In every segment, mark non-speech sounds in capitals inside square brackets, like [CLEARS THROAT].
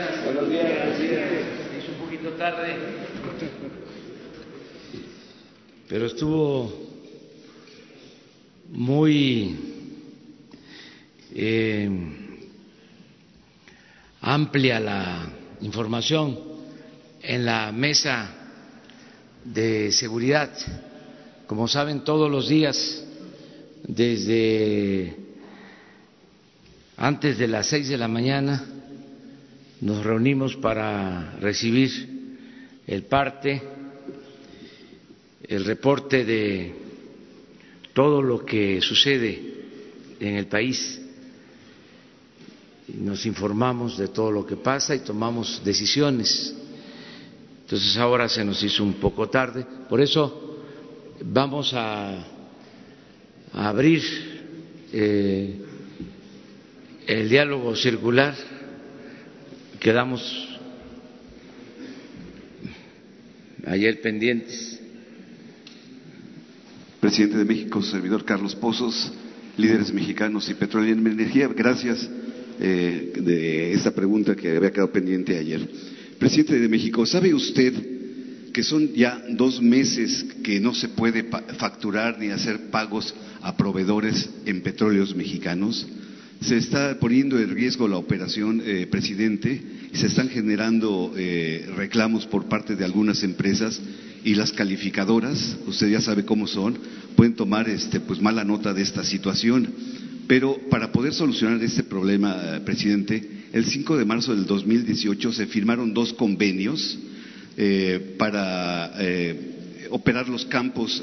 días. Buenos días, presidente. Es un poquito tarde. Pero estuvo muy eh, amplia la información en la mesa de seguridad. Como saben, todos los días, desde antes de las seis de la mañana, nos reunimos para recibir el parte, el reporte de todo lo que sucede en el país. Nos informamos de todo lo que pasa y tomamos decisiones. Entonces ahora se nos hizo un poco tarde. Por eso vamos a, abrir eh, el diálogo circular quedamos ayer pendientes. Presidente de México, servidor Carlos Pozos, líderes mexicanos y petróleo y energía, gracias eh, de esta pregunta que había quedado pendiente ayer. Presidente de México, ¿sabe usted que son ya dos meses que no se puede facturar ni hacer pagos a proveedores en petróleos mexicanos? Se está poniendo en riesgo la operación, eh, presidente, se están generando eh, reclamos por parte de algunas empresas y las calificadoras, usted ya sabe cómo son, pueden tomar este, pues mala nota de esta situación. Pero para poder solucionar este problema, eh, presidente, el 5 de marzo del 2018 se firmaron dos convenios para operar los campos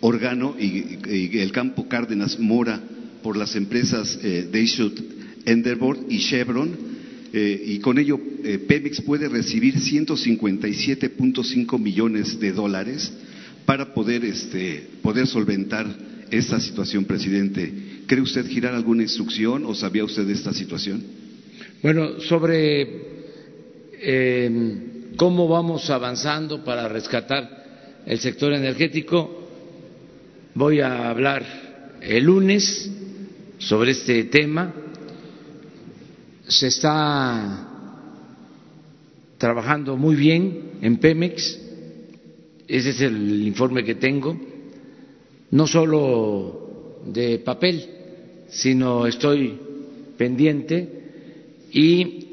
Organo y el campo Cárdenas Mora por las empresas eh, Endeavor y Chevron, eh, y con ello eh, Pemex puede recibir 157.5 millones de dólares para poder, este, poder solventar esta situación, presidente. ¿Cree usted girar alguna instrucción o sabía usted de esta situación? Bueno, sobre em, cómo vamos avanzando para rescatar el sector energético, voy a hablar el lunes sobre este tema. Se está trabajando muy bien en Pemex, ese es el informe que tengo, no solo de papel, sino estoy pendiente y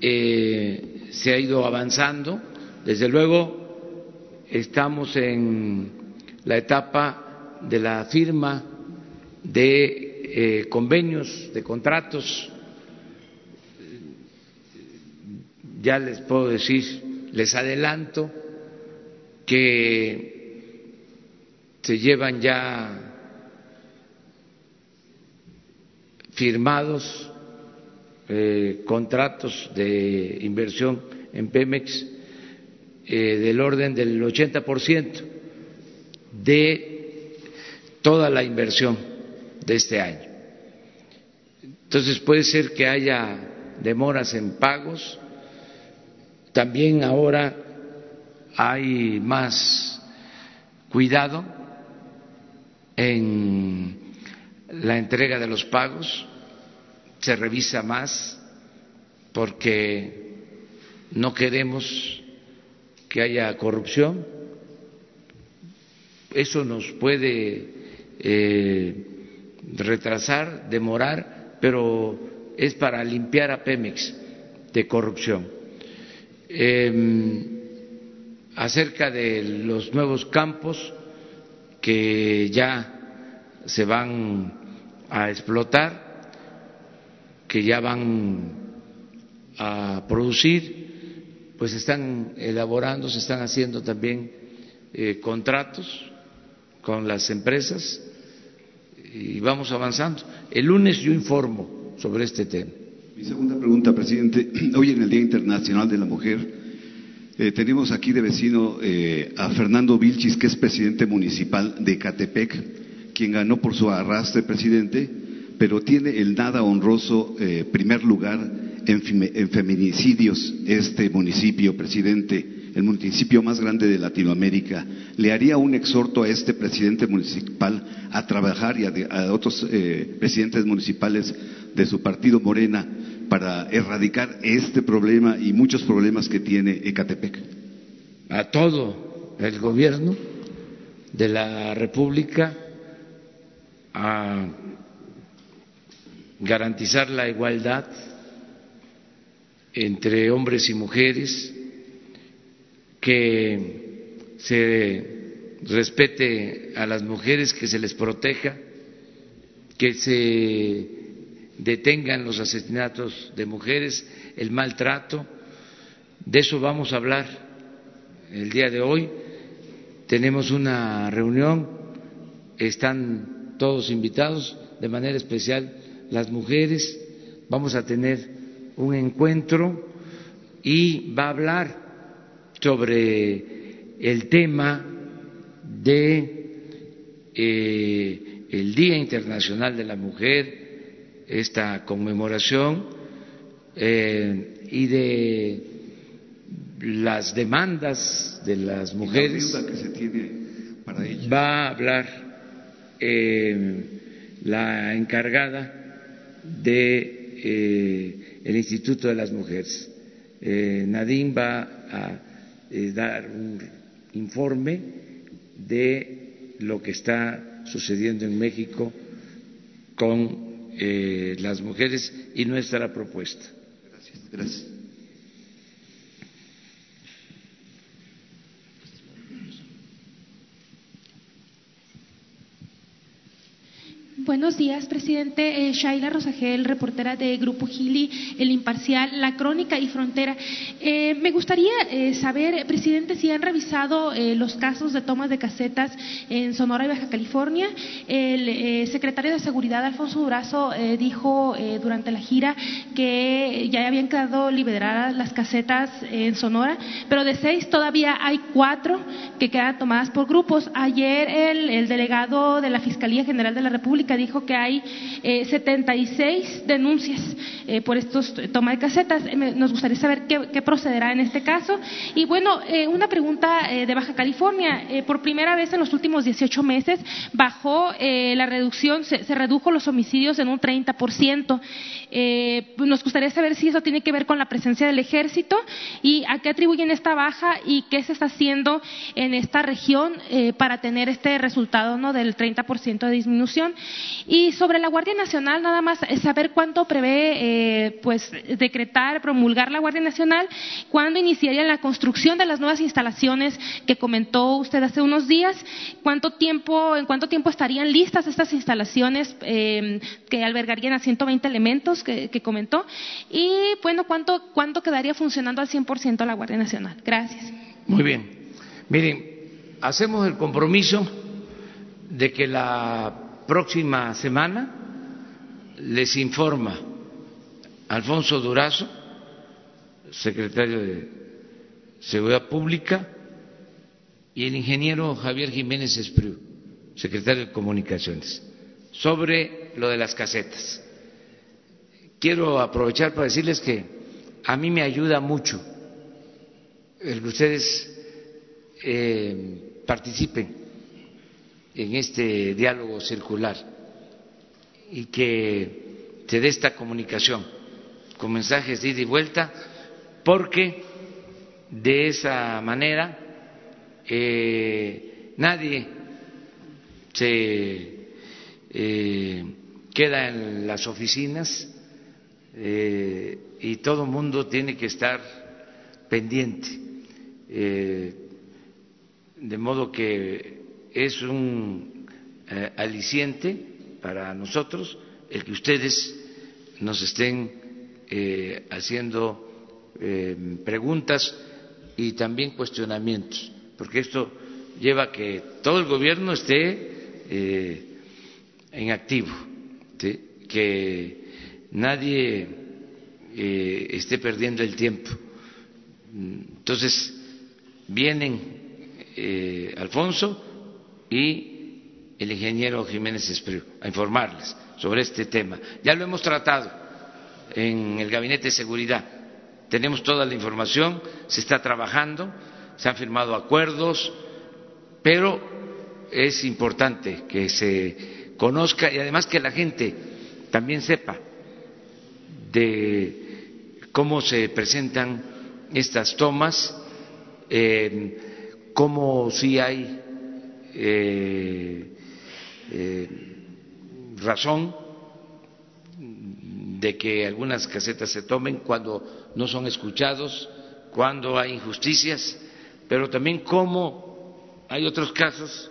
eh, se ha ido avanzando. Desde luego, estamos en la etapa de la firma de eh, convenios, de contratos. Ya les puedo decir, les adelanto que se llevan ya firmados eh, contratos de inversión en Pemex eh, del orden del 80% de toda la inversión de este año. Entonces puede ser que haya demoras en pagos. También ahora hay más cuidado en la entrega de los pagos, se revisa más porque no queremos que haya corrupción. Eso nos puede eh, retrasar, demorar, pero es para limpiar a Pemex de corrupción. Em, acerca de los nuevos campos que ya se van a explotar, que ya van a producir, pues están elaborando, se están haciendo también eh, contratos con las empresas y vamos avanzando. El lunes yo informo sobre este tema. Mi segunda pregunta, presidente. [CLEARS THROAT] Hoy en el Día Internacional de la Mujer eh, tenemos aquí de vecino eh, a Fernando Vilchis, que es presidente municipal de Catepec, quien ganó por su arrastre, presidente, pero tiene el nada honroso eh, primer lugar en, en feminicidios este municipio, presidente el municipio más grande de Latinoamérica, le haría un exhorto a este presidente municipal a trabajar y a, otros eh, presidentes municipales de su partido Morena para erradicar este problema y muchos problemas que tiene Ecatepec? A todo el gobierno de la República a garantizar la igualdad entre hombres y mujeres, que se respete a las mujeres, que se les proteja, que se detengan los asesinatos de mujeres, el maltrato. De eso vamos a hablar el día de hoy. Tenemos una reunión, están todos invitados, de manera especial las mujeres. Vamos a tener un encuentro y va a hablar sobre el tema de eh, el Día Internacional de la Mujer, esta conmemoración eh, y de las demandas de las mujeres. que se tiene para Va a hablar eh, la encargada de el Instituto de las Mujeres. Nadine va a dar un informe de lo que está sucediendo en México con eh, las mujeres y nuestra propuesta. Gracias. Buenos días, presidente. Eh, Shaila Rosagel, reportera de Grupo Gili, El Imparcial, La Crónica y Frontera. Eh, me gustaría eh, saber, presidente, si han revisado eh, los casos de tomas de casetas en Sonora y Baja California. El eh, secretario de Seguridad, Alfonso Durazo, eh, dijo durante la gira que ya habían quedado liberadas las casetas en Sonora, pero de seis todavía hay cuatro que quedan tomadas por grupos. Ayer el delegado de la Fiscalía General de la República dijo que hay eh, 76 denuncias eh, por estos eh, toma de casetas. Eh, nos gustaría saber qué, procederá en este caso. Y bueno, una pregunta de Baja California. Por primera vez en los últimos 18 meses bajó la reducción, se, redujo los homicidios en un 30%. Eh, nos gustaría saber si eso tiene que ver con la presencia del ejército y a qué atribuyen esta baja y qué se está haciendo en esta región para tener este resultado ¿no? del 30% de disminución. Y sobre la Guardia Nacional, nada más saber cuánto prevé eh, pues, decretar, promulgar la Guardia Nacional, cuándo iniciaría la construcción de las nuevas instalaciones que comentó usted hace unos días, cuánto tiempo, en cuánto tiempo estarían listas estas instalaciones eh, que albergarían a 120 elementos que, que comentó y bueno, cuánto, cuánto quedaría funcionando al 100% la Guardia Nacional. Gracias. Muy bien. Miren, hacemos el compromiso de que la próxima semana les informa Alfonso Durazo, secretario de Seguridad Pública, y el ingeniero Javier Jiménez Espriu, secretario de Comunicaciones, sobre lo de las casetas. Quiero aprovechar para decirles que a mí me ayuda mucho el que ustedes eh, participen en este diálogo circular y que se dé esta comunicación con mensajes de ida y vuelta, porque de esa manera eh, nadie se eh, queda en las oficinas eh, y todo el mundo tiene que estar pendiente. De modo que es un eh, aliciente para nosotros el que ustedes nos estén eh, haciendo eh, preguntas y también cuestionamientos, porque esto lleva a que todo el gobierno esté eh, en activo, que nadie esté perdiendo el tiempo. Entonces, vienen Alfonso y el ingeniero Jiménez Espriu a informarles sobre este tema. Ya lo hemos tratado en el Gabinete de Seguridad. Tenemos toda la información, se está trabajando, se han firmado acuerdos, pero es importante que se conozca y además que la gente también sepa de cómo se presentan estas tomas, eh, cómo si hay eh, eh, razón de que algunas casetas se tomen cuando no son escuchados, cuando hay injusticias, pero también cómo hay otros casos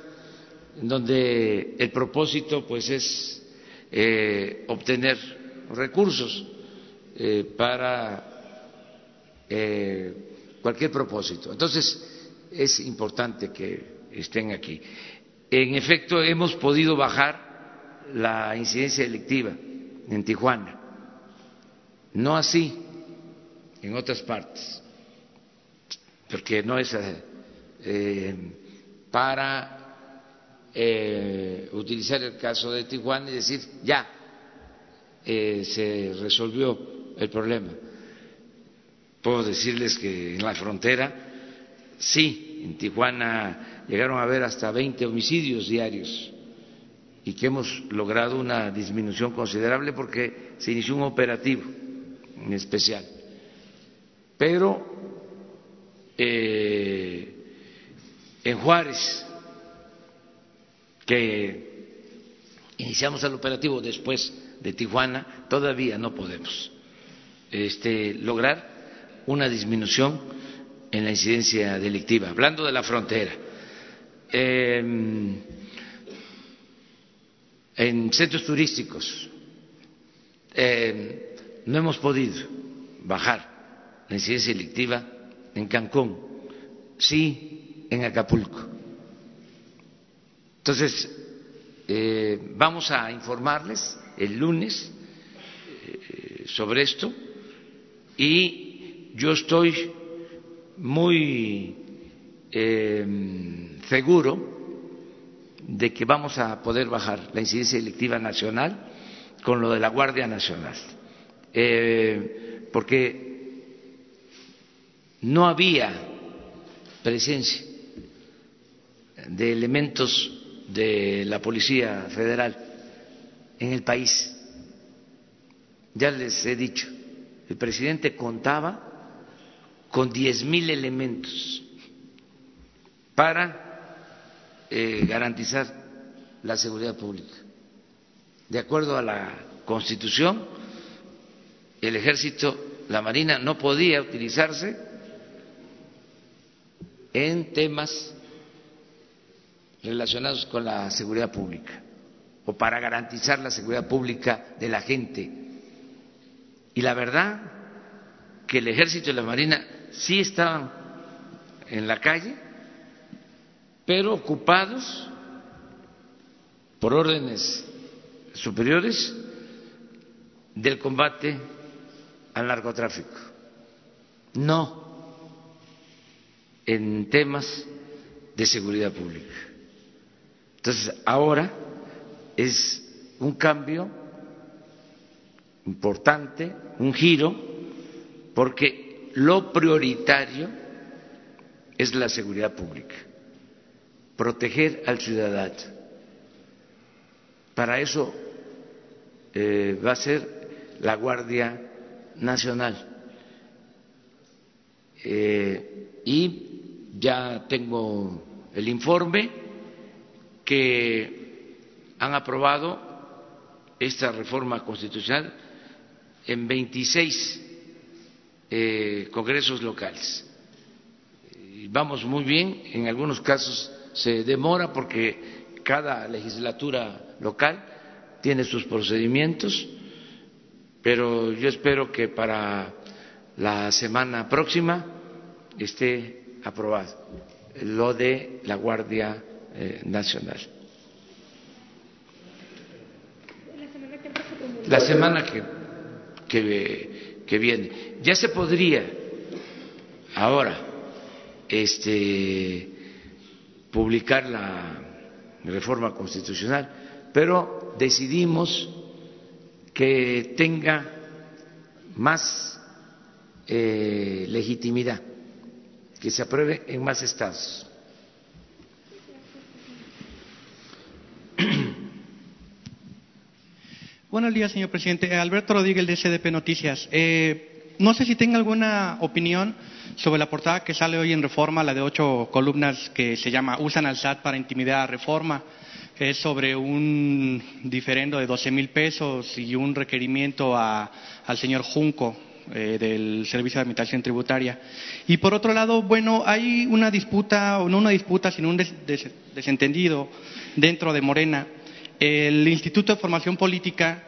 en donde el propósito pues es eh, obtener recursos para cualquier propósito. Entonces es importante que estén aquí. En efecto, hemos podido bajar la incidencia delictiva en Tijuana, no así en otras partes, porque no es eh, para eh, utilizar el caso de Tijuana y decir ya eh, se resolvió el problema. Puedo decirles que en la frontera sí, en Tijuana llegaron a haber hasta 20 homicidios diarios y que hemos logrado una disminución considerable porque se inició un operativo en especial. Pero eh, en Juárez, que iniciamos el operativo después de Tijuana, todavía no podemos este, lograr una disminución en la incidencia delictiva. Hablando de la frontera, em, en centros turísticos em, no hemos podido bajar la incidencia delictiva en Cancún, sí en Acapulco. Entonces, eh, vamos a informarles el lunes eh, sobre esto y yo estoy muy eh, seguro de que vamos a poder bajar la incidencia delictiva nacional con lo de la Guardia Nacional, porque no había presencia de elementos de la Policía Federal en el país. Ya les he dicho, el presidente contaba con diez mil elementos para eh, garantizar la seguridad pública. De acuerdo a la Constitución, el ejército, la Marina no podía utilizarse en temas relacionados con la seguridad pública o para garantizar la seguridad pública de la gente. Y la verdad que el ejército y la marina sí estaban en la calle, pero ocupados por órdenes superiores del combate al narcotráfico, no en temas de seguridad pública. Entonces, ahora es un cambio importante, un giro, porque lo prioritario es la seguridad pública, proteger al ciudadano. Para eso eh, va a ser la Guardia Nacional. Eh, y ya tengo el informe que han aprobado esta reforma constitucional en 26 eh, congresos locales. vamos muy bien, en algunos casos se demora porque cada legislatura local tiene sus procedimientos, pero yo espero que para la semana próxima esté aprobado lo de la Guardia eh, nacional. La semana que, que, que, viene. Ya se podría ahora este, publicar la reforma constitucional, pero decidimos que tenga más eh, legitimidad, que se apruebe en más estados. Buenos días, señor presidente. Alberto Rodríguez de SDP Noticias. Eh, no sé si tenga alguna opinión sobre la portada que sale hoy en Reforma, la de ocho columnas que se llama Usan al SAT para intimidar a Reforma. Es sobre un diferendo de 12 mil pesos y un requerimiento al señor Junco eh, del Servicio de Administración Tributaria. Y por otro lado, bueno, hay una disputa, o no una disputa, sino un desentendido dentro de Morena el Instituto de Formación Política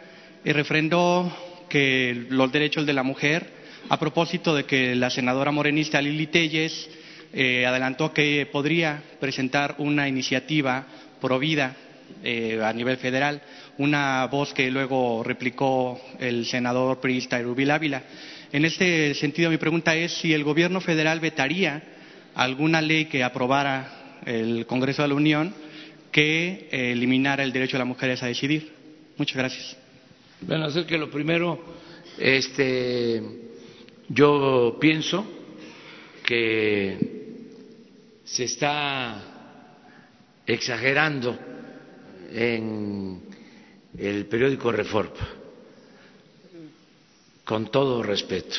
eh, refrendó que los derechos de la mujer a propósito de que la senadora morenista Lili Telles eh, adelantó que podría presentar una iniciativa pro vida eh, a nivel federal, una voz que luego replicó el senador priista Rubil Ávila. En este sentido, mi pregunta es si el gobierno federal vetaría alguna ley que aprobara el Congreso de la Unión que eh, eliminara el derecho de las mujeres a decidir. Muchas gracias. Bueno, es que lo primero, este, yo pienso que se está exagerando en el periódico Reforma, con todo respeto.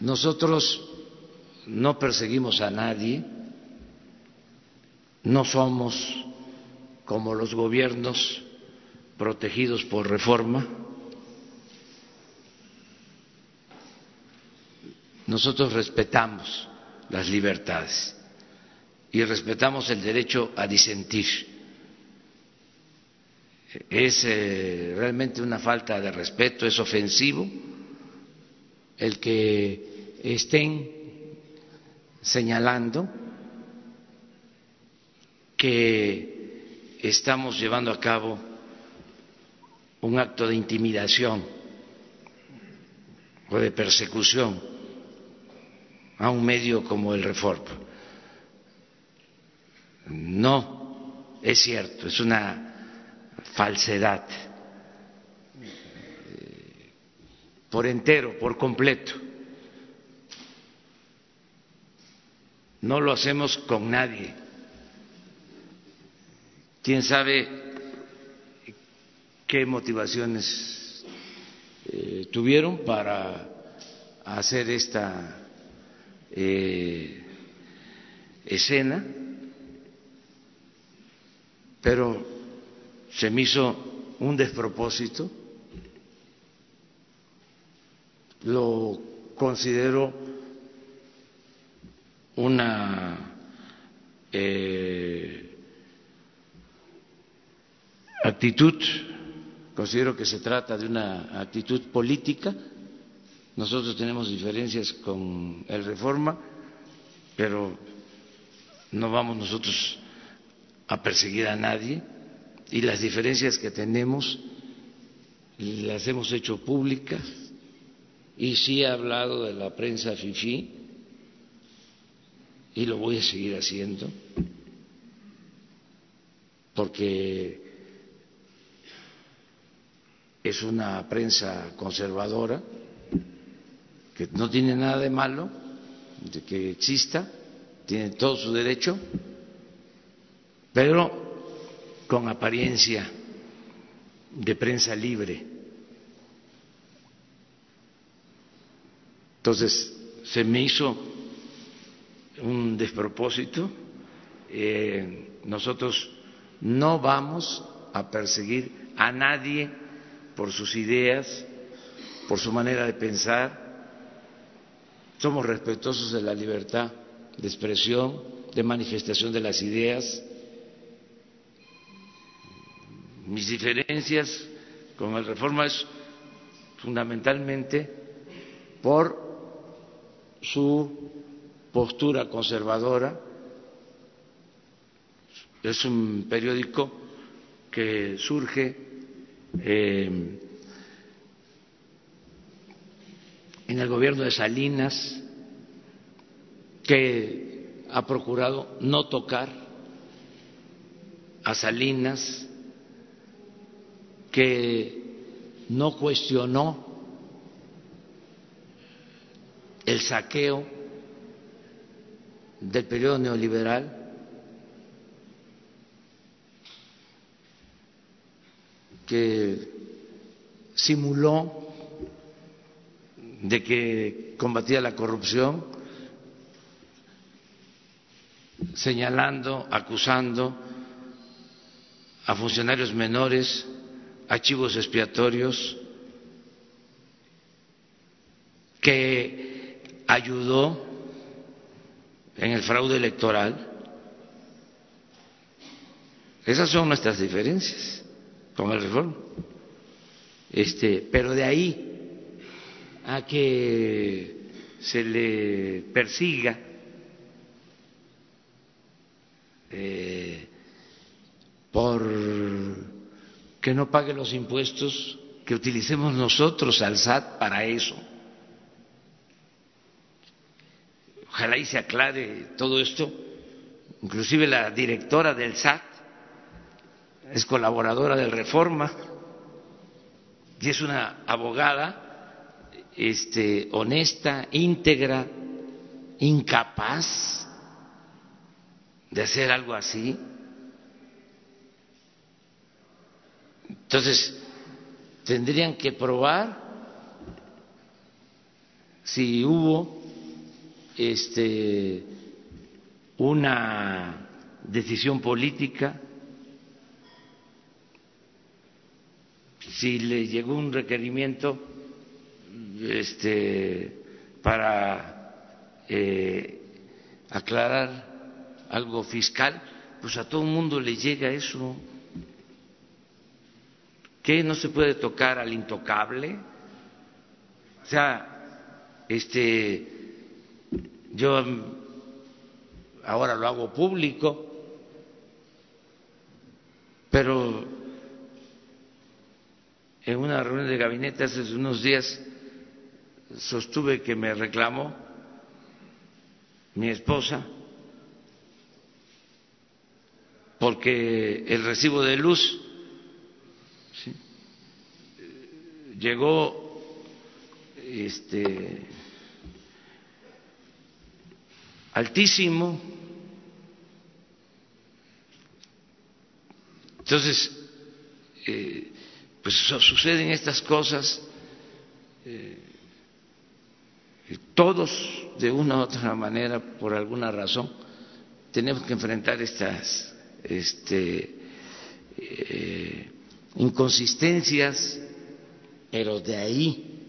Nosotros no perseguimos a nadie no somos como los gobiernos protegidos por reforma. Nosotros respetamos las libertades y respetamos el derecho a disentir. Es eh, realmente una falta de respeto, es ofensivo el que estén señalando que estamos llevando a cabo un acto de intimidación o de persecución a un medio como el Reforma. No es cierto, es una falsedad eh, por entero, por completo. No lo hacemos con nadie quién sabe qué motivaciones eh, tuvieron para hacer esta eh, escena, pero se me hizo un despropósito, lo considero una eh, actitud, considero que se trata de una actitud política. Nosotros tenemos diferencias con el Reforma, pero no vamos nosotros a perseguir a nadie. Y las diferencias que tenemos las hemos hecho públicas. Y sí he hablado de la prensa FIFI y lo voy a seguir haciendo porque es una prensa conservadora, que no tiene nada de malo de que exista, tiene todo su derecho, pero con apariencia de prensa libre. Entonces, se me hizo un despropósito. Eh, nosotros no vamos a perseguir a nadie por sus ideas, por su manera de pensar. Somos respetuosos de la libertad de expresión, de manifestación de las ideas. Mis diferencias con el Reforma es fundamentalmente por su postura conservadora. Es un periódico que surge eh, en el gobierno de Salinas, que ha procurado no tocar a Salinas, que no cuestionó el saqueo del periodo neoliberal que simuló de que combatía la corrupción, señalando, acusando a funcionarios menores, archivos expiatorios, que ayudó en el fraude electoral. Esas son nuestras diferencias con el reforma. Este, pero de ahí a que se le persiga eh, por que no pague los impuestos que utilicemos nosotros al SAT para eso. Ojalá y se aclare todo esto. Inclusive la directora del SAT es colaboradora del Reforma y es una abogada este, honesta, íntegra, incapaz de hacer algo así. Entonces, tendrían que probar si hubo este, una decisión política, si le llegó un requerimiento este, para eh, aclarar algo fiscal, pues a todo el mundo le llega eso. ¿Qué no se puede tocar al intocable? O sea, este, yo ahora lo hago público, pero en una reunión de gabinete hace unos días sostuve que me reclamó mi esposa porque el recibo de luz llegó este altísimo. Entonces eh, pues suceden estas cosas eh, todos de una u otra manera por alguna razón tenemos que enfrentar estas este, eh, inconsistencias pero de ahí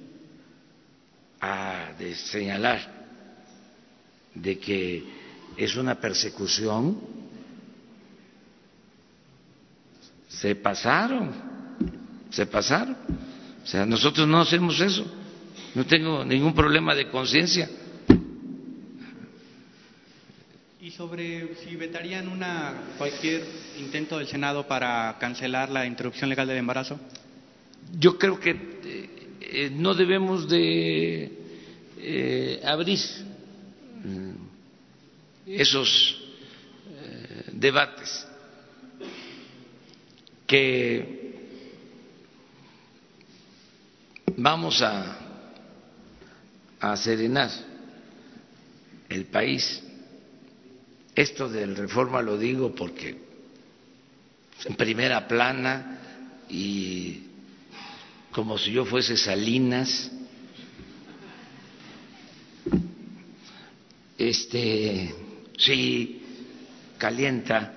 a de señalar de que es una persecución, se pasaron, se pasaron. O sea, nosotros no hacemos eso, no tengo ningún problema de conciencia. Y sobre si vetarían una cualquier intento del Senado para cancelar la interrupción legal del embarazo yo creo que eh, no debemos de eh, abrir esos eh, debates que vamos a, serenar el país. Esto del reforma lo digo porque en primera plana y como si yo fuese Salinas, este, sí, calienta,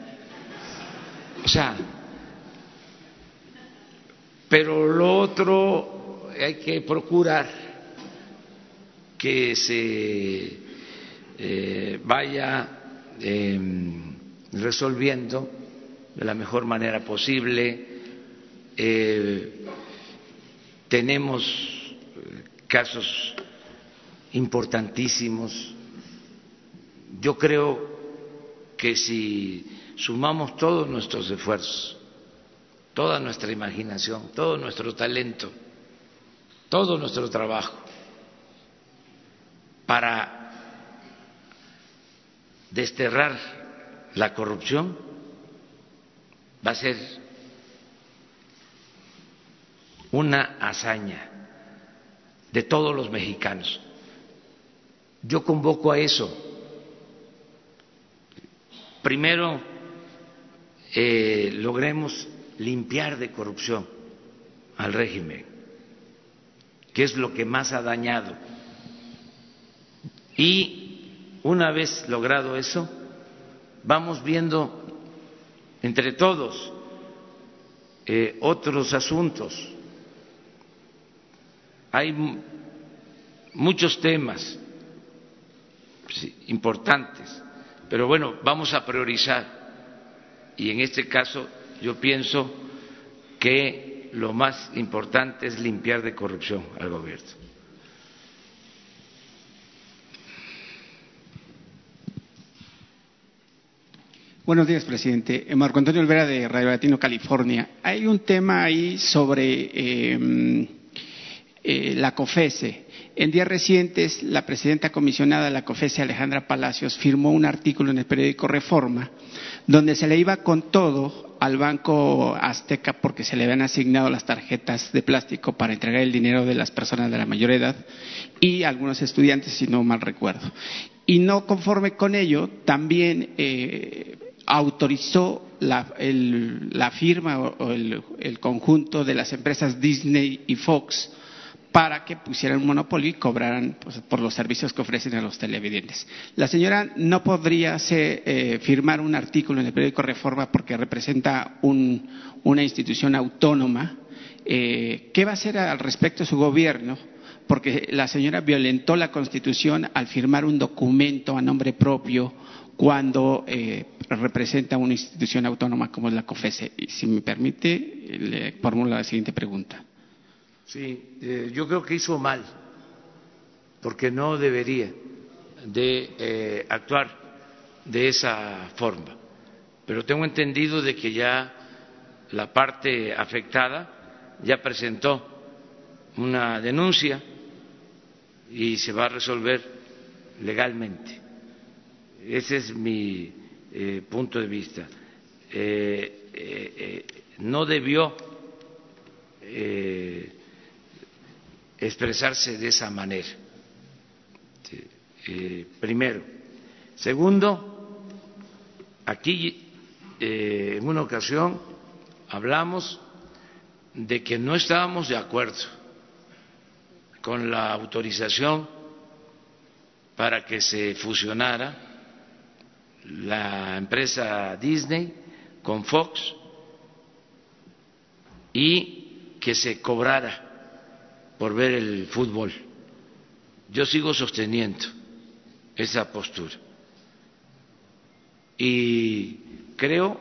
o sea, pero lo otro hay que procurar que se eh, vaya em, resolviendo de la mejor manera posible. Eh, tenemos eh, casos importantísimos. Yo creo que si sumamos todos nuestros esfuerzos, toda nuestra imaginación, todo nuestro talento, todo nuestro trabajo para desterrar la corrupción, va a ser una hazaña de todos los mexicanos. Yo convoco a eso. Primero, eh, logremos limpiar de corrupción al régimen, que es lo que más ha dañado. Y una vez logrado eso, vamos viendo entre todos eh, otros asuntos. Hay muchos temas importantes, pero bueno, vamos a priorizar. Y en este caso yo pienso que lo más importante es limpiar de corrupción al gobierno. Buenos días, presidente. Eh, Marco Antonio Olvera de Radio Latino, California. Hay un tema ahí sobre eh, eh, la COFESE. En días recientes, la presidenta comisionada de la COFESE, Alejandra Palacios, firmó un artículo en el periódico Reforma, donde se le iba con todo al Banco Azteca porque se le habían asignado las tarjetas de plástico para entregar el dinero de las personas de la mayor edad y algunos estudiantes, si no mal recuerdo. Y no conforme con ello, también eh, autorizó la, firma o, el conjunto de las empresas Disney y Fox para que pusieran un monopolio y cobraran pues, por los servicios que ofrecen a los televidentes. La señora no podría eh, firmar un artículo en el periódico Reforma porque representa una institución autónoma. Eh, ¿Qué va a hacer al respecto su gobierno? Porque la señora violentó la Constitución al firmar un documento a nombre propio cuando eh, representa una institución autónoma como es la COFESE. Y si me permite, le formulo la siguiente pregunta. Sí, eh, yo creo que hizo mal, porque no debería de eh, actuar de esa forma. Pero tengo entendido de que ya la parte afectada ya presentó una denuncia y se va a resolver legalmente. Ese es mi eh, punto de vista. no debió expresarse de esa manera. Eh, primero. Segundo, aquí eh, en una ocasión hablamos de que no estábamos de acuerdo con la autorización para que se fusionara la empresa Disney con Fox y que se cobrara por ver el fútbol. Yo sigo sosteniendo esa postura. Y creo,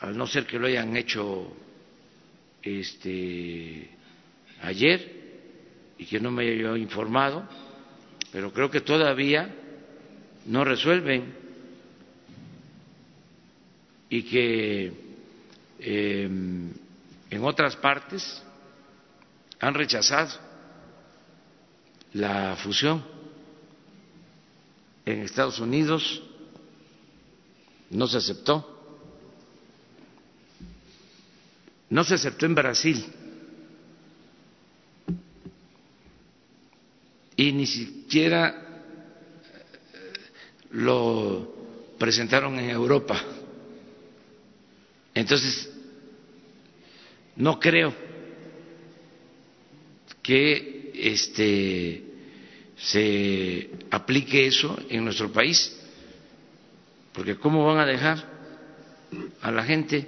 al no ser que lo hayan hecho este, ayer y que no me haya informado, pero creo que todavía no resuelven y que eh, en otras partes han rechazado la fusión. En Estados Unidos no se aceptó. No se aceptó en Brasil. Y ni siquiera eh, lo presentaron en Europa. Entonces, no creo que este, se aplique eso en nuestro país, porque ¿cómo van a dejar a la gente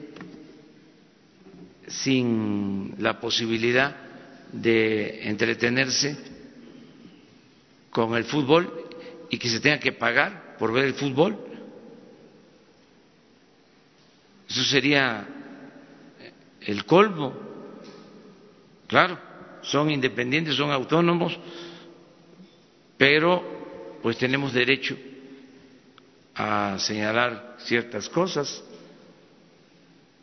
sin la posibilidad de entretenerse con el fútbol y que se tenga que pagar por ver el fútbol? Eso sería el colmo. Claro, son independientes, son autónomos, pero pues tenemos derecho a señalar ciertas cosas.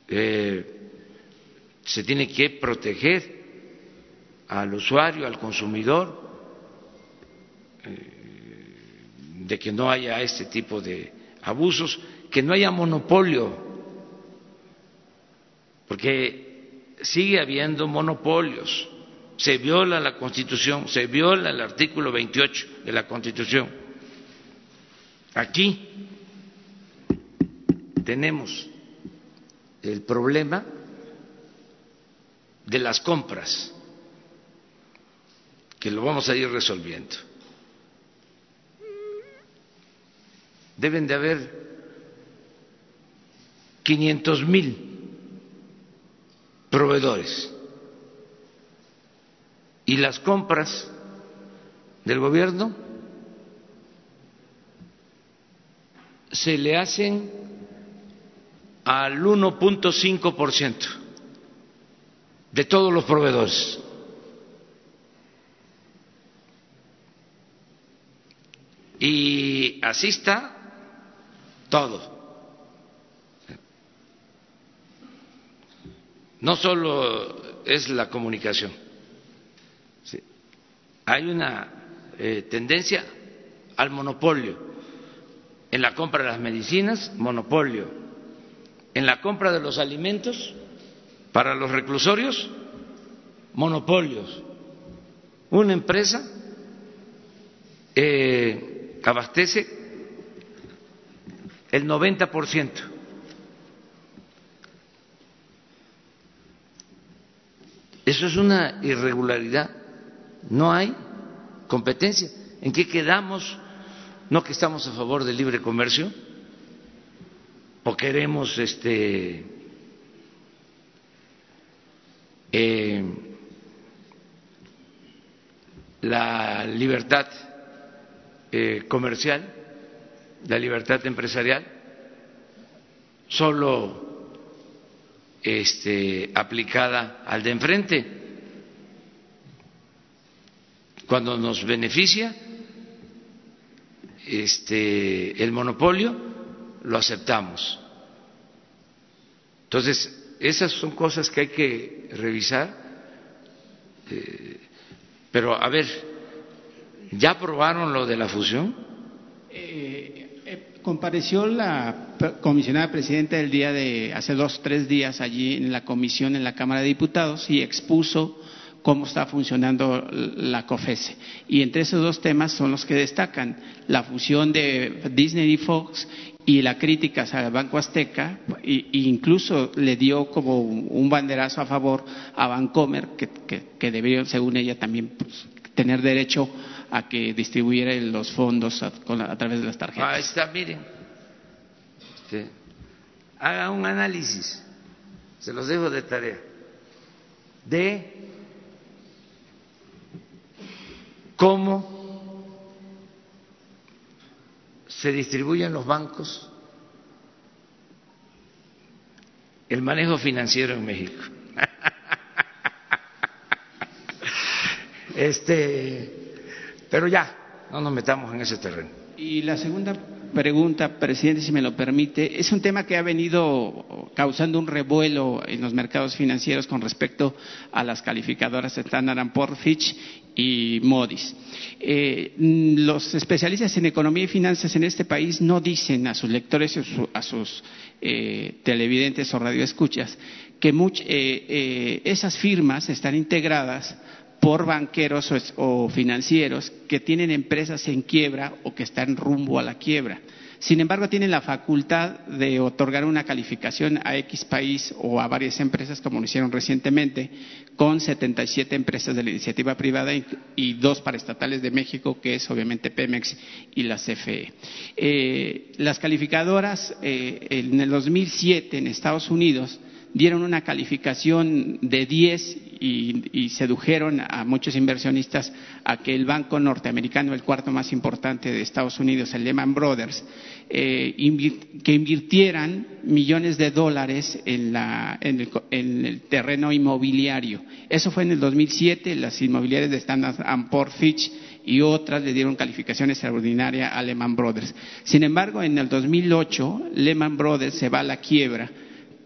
Eh, se tiene que proteger al usuario, al consumidor, eh, de que no haya este tipo de abusos, que no haya monopolio porque sigue habiendo monopolios, se viola la Constitución, se viola el artículo 28 de la Constitución. Aquí tenemos el problema de las compras, que lo vamos a ir resolviendo. Deben de haber 500 mil proveedores y las compras del gobierno se le hacen al 1.5% de todos los proveedores. Y así está todo. No solo es la comunicación, hay una eh, tendencia al monopolio. En la compra de las medicinas, monopolio. En la compra de los alimentos para los reclusorios, monopolios. Una empresa eh, abastece el 90%. Eso es una irregularidad. No hay competencia. ¿En qué quedamos? ¿No que estamos a favor del libre comercio? ¿O queremos este eh, la libertad eh, comercial, la libertad empresarial, solo este, aplicada al de enfrente. Cuando nos beneficia este, el monopolio, lo aceptamos. Entonces, esas son cosas que hay que revisar. Eh, pero, a ver, ¿ya aprobaron lo de la fusión? Eh, Compareció la comisionada presidenta el día de hace dos, tres días allí en la comisión en la Cámara de Diputados y expuso cómo está funcionando la COFESE. Y entre esos dos temas son los que destacan la fusión de Disney y Fox y la crítica al Banco Azteca, e incluso le dio como un banderazo a favor a Bancomer, que, que, debería, según ella, también pues, tener derecho a que distribuyera los fondos a, través de las tarjetas. Ahí está, miren. haga un análisis, se los dejo de tarea, de cómo se distribuyen los bancos el manejo financiero en México. [LAUGHS] Este pero ya, no nos metamos en ese terreno. Y la segunda pregunta, presidente, si me lo permite, es un tema que ha venido causando un revuelo en los mercados financieros con respecto a las calificadoras Standard Poor's, Fitch y Modis. Eh, los especialistas en economía y finanzas en este país no dicen a sus lectores a sus eh, televidentes o radioescuchas que eh, esas firmas están integradas por banqueros o, financieros que tienen empresas en quiebra o que están rumbo a la quiebra. Sin embargo, tienen la facultad de otorgar una calificación a X país o a varias empresas, como lo hicieron recientemente, con 77 empresas de la iniciativa privada y dos paraestatales de México, que es obviamente Pemex y la CFE. Eh, las calificadoras eh, en el 2007 en Estados Unidos dieron una calificación de 10 y, sedujeron a muchos inversionistas a que el banco norteamericano, el cuarto más importante de Estados Unidos, el Lehman Brothers, eh, que invirtieran millones de dólares en, el, en, el, terreno inmobiliario. Eso fue en el 2007, las inmobiliarias de Standard Poor's Fitch y otras le dieron calificación extraordinaria a Lehman Brothers. Sin embargo, en el 2008, Lehman Brothers se va a la quiebra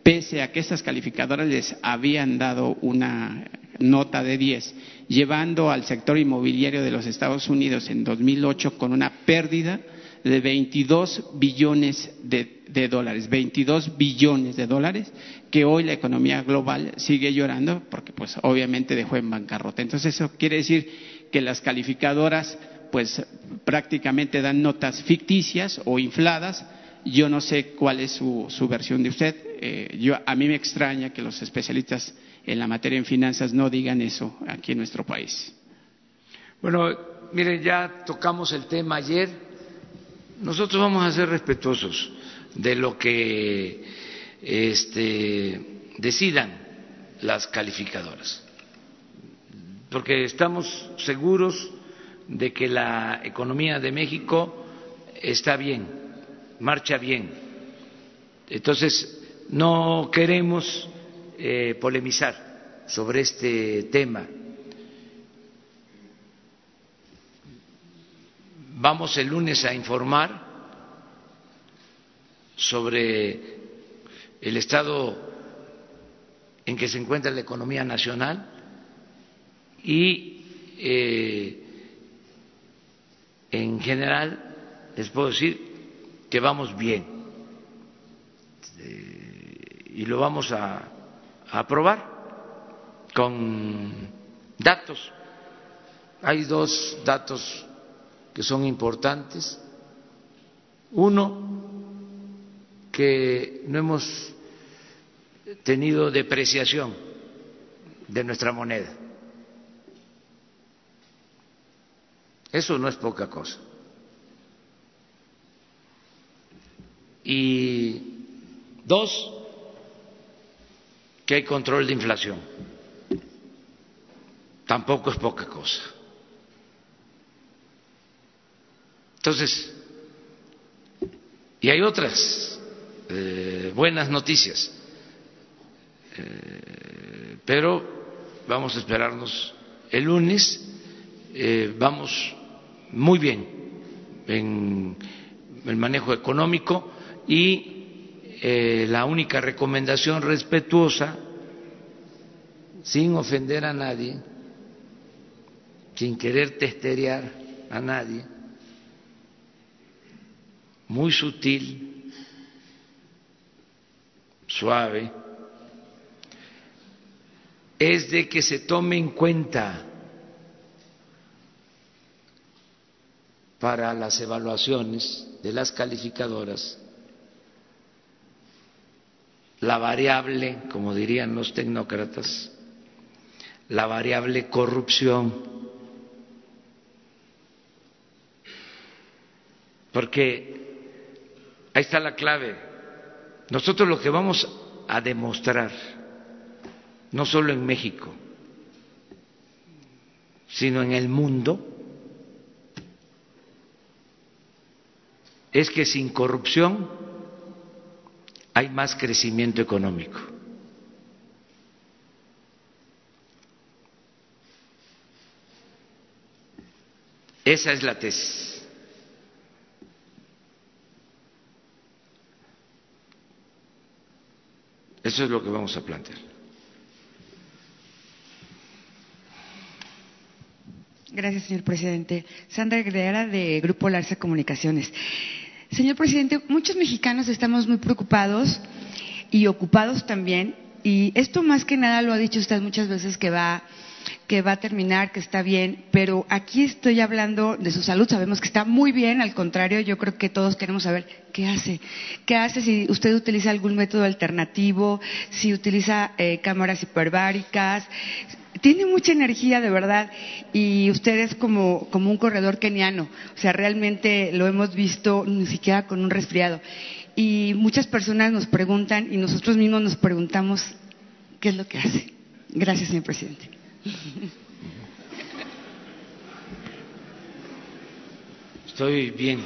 pese a que estas calificadoras les habían dado una nota de 10, llevando al sector inmobiliario de los Estados Unidos en 2008 con una pérdida de 22 billones de, dólares, 22 billones de dólares, que hoy la economía global sigue llorando porque pues obviamente dejó en bancarrota. Entonces eso quiere decir que las calificadoras pues prácticamente dan notas ficticias o infladas yo no sé cuál es su, versión de usted. Eh, yo, a mí me extraña que los especialistas en la materia en finanzas no digan eso aquí en nuestro país. Bueno, miren, ya tocamos el tema ayer. Nosotros vamos a ser respetuosos de lo que este, decidan las calificadoras, porque estamos seguros de que la economía de México está bien, marcha bien. Entonces, no queremos eh, polemizar sobre este tema. Vamos el lunes a informar sobre el estado en que se encuentra la economía nacional y eh, en general les puedo decir que vamos bien y lo vamos a, aprobar con datos. Hay dos datos que son importantes. Uno, que no hemos tenido depreciación de nuestra moneda. Eso no es poca cosa. Y dos, que hay control de inflación. Tampoco es poca cosa. Entonces, y hay otras eh, buenas noticias, eh, pero vamos a esperarnos el lunes, eh, vamos muy bien en el manejo económico y la única recomendación respetuosa, sin ofender a nadie, sin querer testerear a nadie, muy sutil, suave, es de que se tome en cuenta para las evaluaciones de las calificadoras la variable, como dirían los tecnócratas, la variable corrupción. Porque ahí está la clave. Nosotros lo que vamos a demostrar, no solo en México, sino en el mundo, es que sin corrupción hay más crecimiento económico. Esa es la tesis. Eso es lo que vamos a plantear. Gracias, señor presidente. Sandra Guerrera, de Grupo Larsa Comunicaciones. Señor presidente, muchos mexicanos estamos muy preocupados y ocupados también, y esto más que nada lo ha dicho usted muchas veces que va que va a terminar, que está bien, pero aquí estoy hablando de su salud, sabemos que está muy bien, al contrario, yo creo que todos queremos saber qué hace, qué hace si usted utiliza algún método alternativo, si utiliza eh, cámaras hiperbáricas, tiene mucha energía de verdad y usted es como, como un corredor keniano, o sea, realmente lo hemos visto ni siquiera con un resfriado. Y muchas personas nos preguntan y nosotros mismos nos preguntamos qué es lo que hace. Gracias, señor presidente. Estoy bien.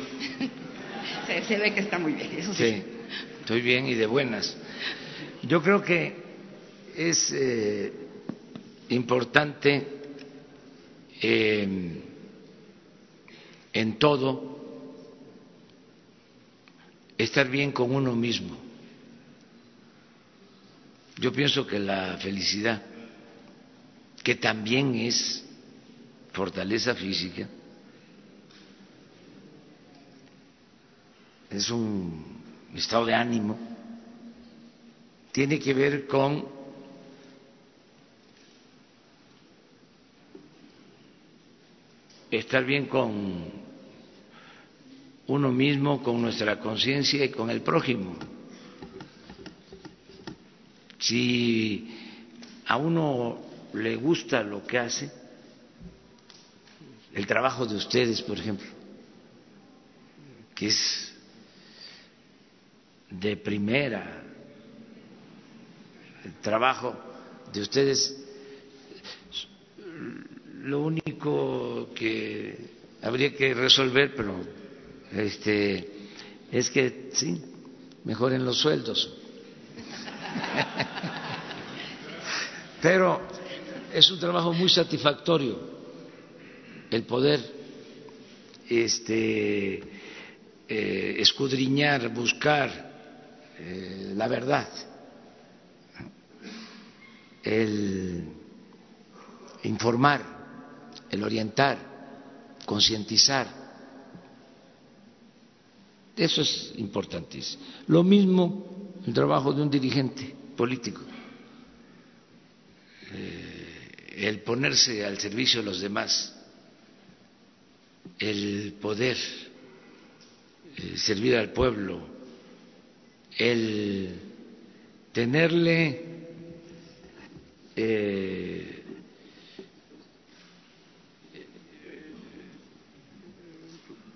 Se, ve que está muy bien, eso sí. Estoy bien y de buenas. Yo creo que es eh, importante eh, en todo estar bien con uno mismo. Yo pienso que la felicidad, que también es fortaleza física, es un estado de ánimo, tiene que ver con estar bien con uno mismo, con nuestra conciencia y con el prójimo. Si a uno le gusta lo que hace, el trabajo de ustedes, por ejemplo, que es de primera, el trabajo de ustedes, lo único que habría que resolver, pero este es que sí, mejoren los sueldos. [LAUGHS] Pero es un trabajo muy satisfactorio el poder este, eh, escudriñar, buscar eh, la verdad, el informar, el orientar, concientizar. Eso es importantísimo. Lo mismo el trabajo de un dirigente político. Eh, el ponerse al servicio de los demás, el poder eh, servir al pueblo, el tenerle eh,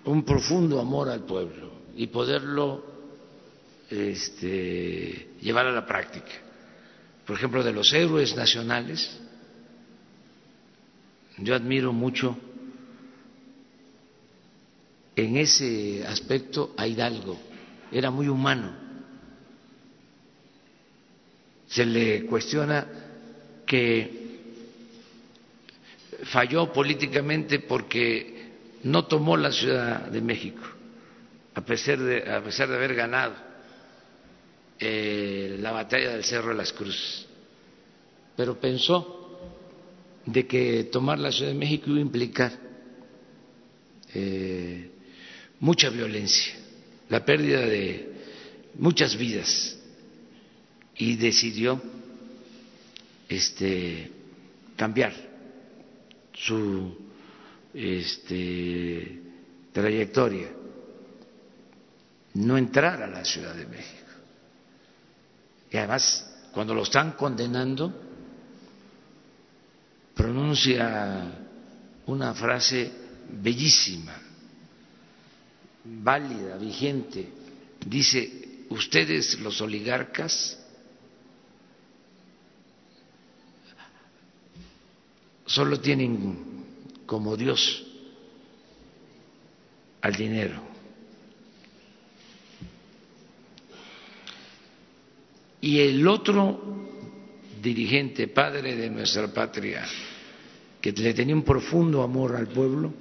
un profundo amor al pueblo y poderlo este, llevar a la práctica. Por ejemplo, de los héroes nacionales, yo admiro mucho en ese aspecto a Hidalgo, era muy humano. Se le cuestiona que falló políticamente porque no tomó la Ciudad de México, a pesar de, haber ganado eh, la batalla del Cerro de las Cruces, pero pensó de que tomar la Ciudad de México iba a implicar eh, mucha violencia, la pérdida de muchas vidas. Y decidió este cambiar su este, trayectoria, no entrar a la Ciudad de México. Y además, cuando lo están condenando, pronuncia una frase bellísima, válida, vigente. Dice, ustedes los oligarcas solo tienen como Dios al dinero. Y el otro dirigente, padre de nuestra patria, que le tenía un profundo amor al pueblo,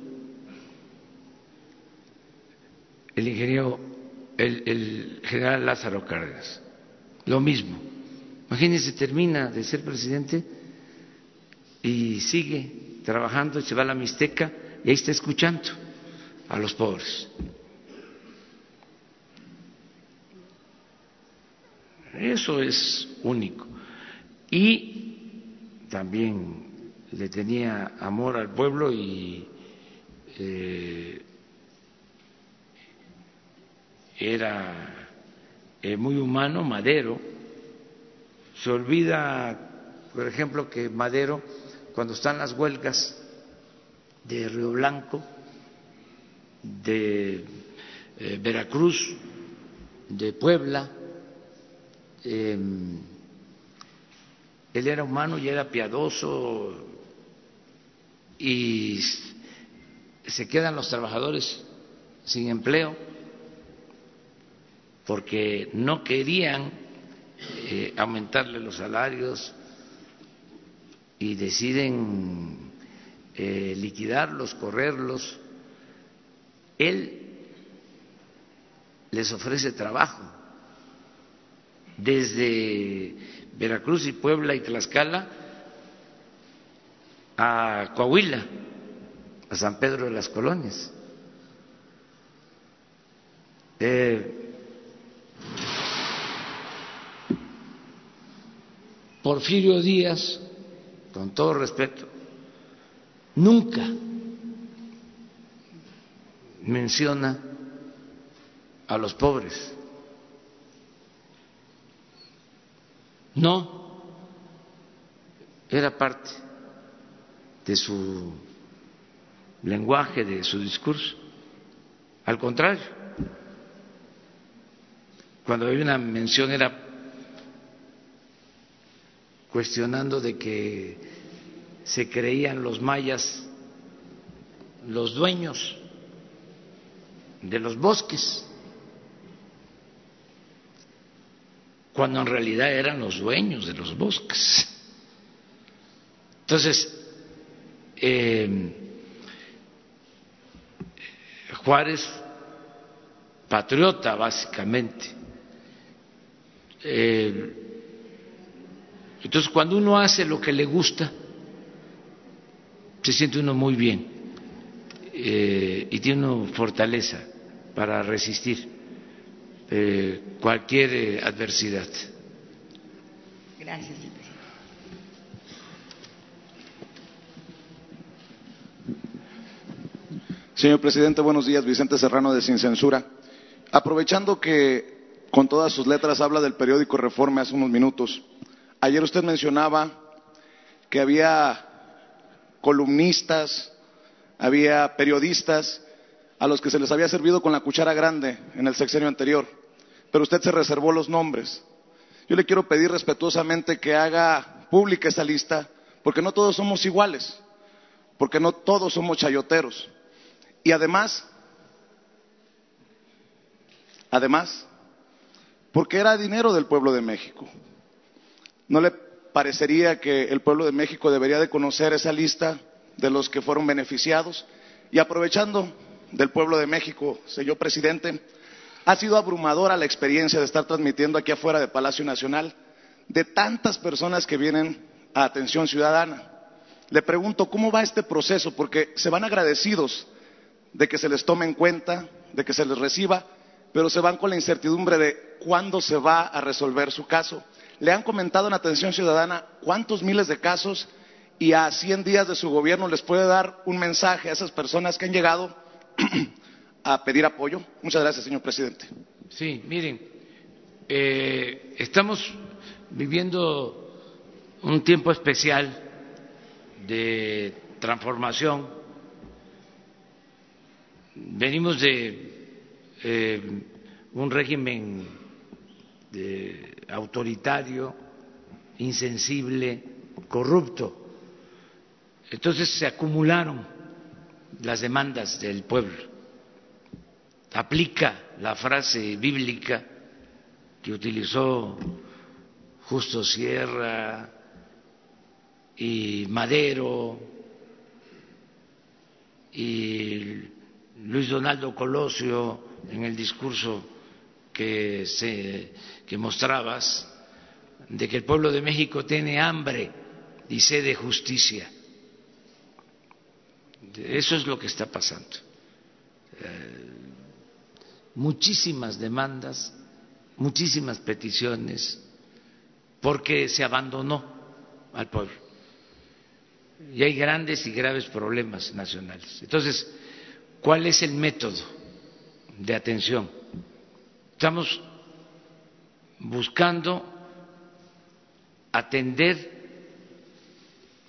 el ingeniero, el, general Lázaro Cárdenas. Lo mismo. Imagínense, termina de ser presidente y sigue trabajando y se va a la Mixteca y ahí está escuchando a los pobres. Eso es único. Y también le tenía amor al pueblo y eh, era eh, muy humano, Madero. Se olvida, por ejemplo, que Madero, cuando están las huelgas de Río Blanco, de eh, Veracruz, de Puebla, él era humano y era piadoso y se quedan los trabajadores sin empleo porque no querían eh, aumentarle los salarios y deciden eh, liquidarlos, correrlos. Él les ofrece trabajo desde Veracruz y Puebla y Tlaxcala a Coahuila, a San Pedro de las Colonias. Eh, Porfirio Díaz, con todo respeto, nunca menciona a los pobres. No era parte de su lenguaje, de su discurso. Al contrario, cuando había una mención era cuestionando de que se creían los mayas los dueños de los bosques, cuando en realidad eran los dueños de los bosques. Entonces, eh, Juárez, patriota básicamente, eh, entonces cuando uno hace lo que le gusta, se siente uno muy bien eh, y tiene una fortaleza para resistir eh, cualquier eh, adversidad. Gracias, presidente. Señor presidente, buenos días. Vicente Serrano de Sin Censura. Aprovechando que con todas sus letras habla del periódico Reforme hace unos minutos, ayer usted mencionaba que había columnistas, había periodistas a los que se les había servido con la cuchara grande en el sexenio anterior, pero usted se reservó los nombres. Yo le quiero pedir respetuosamente que haga pública esa lista, porque no todos somos iguales, porque no todos somos chayoteros. Y además, además, porque era dinero del pueblo de México. ¿No le parecería que el pueblo de México debería de conocer esa lista de los que fueron beneficiados? Y aprovechando del pueblo de México, señor presidente, ha sido abrumadora la experiencia de estar transmitiendo aquí afuera de Palacio Nacional de tantas personas que vienen a atención ciudadana. Le pregunto, ¿cómo va este proceso? Porque se van agradecidos de que se les tome en cuenta, de que se les reciba, pero se van con la incertidumbre de cuándo se va a resolver su caso. Le han comentado en Atención Ciudadana cuántos miles de casos y a 100 días de su gobierno les puede dar un mensaje a esas personas que han llegado [CLEARS THROAT] a pedir apoyo. Muchas gracias, señor presidente. Sí, miren, eh, estamos viviendo un tiempo especial de transformación. Venimos de eh, un régimen de, autoritario, insensible, corrupto. Entonces se acumularon las demandas del pueblo. Aplica la frase bíblica que utilizó Justo Sierra y Madero y Luis Donaldo Colosio en el discurso que, se, que mostrabas de que el pueblo de México tiene hambre y sed de justicia. Eso es lo que está pasando. Eh, muchísimas demandas, muchísimas peticiones, porque se abandonó al pueblo. Y hay grandes y graves problemas nacionales. Entonces, ¿cuál es el método de atención? Estamos buscando atender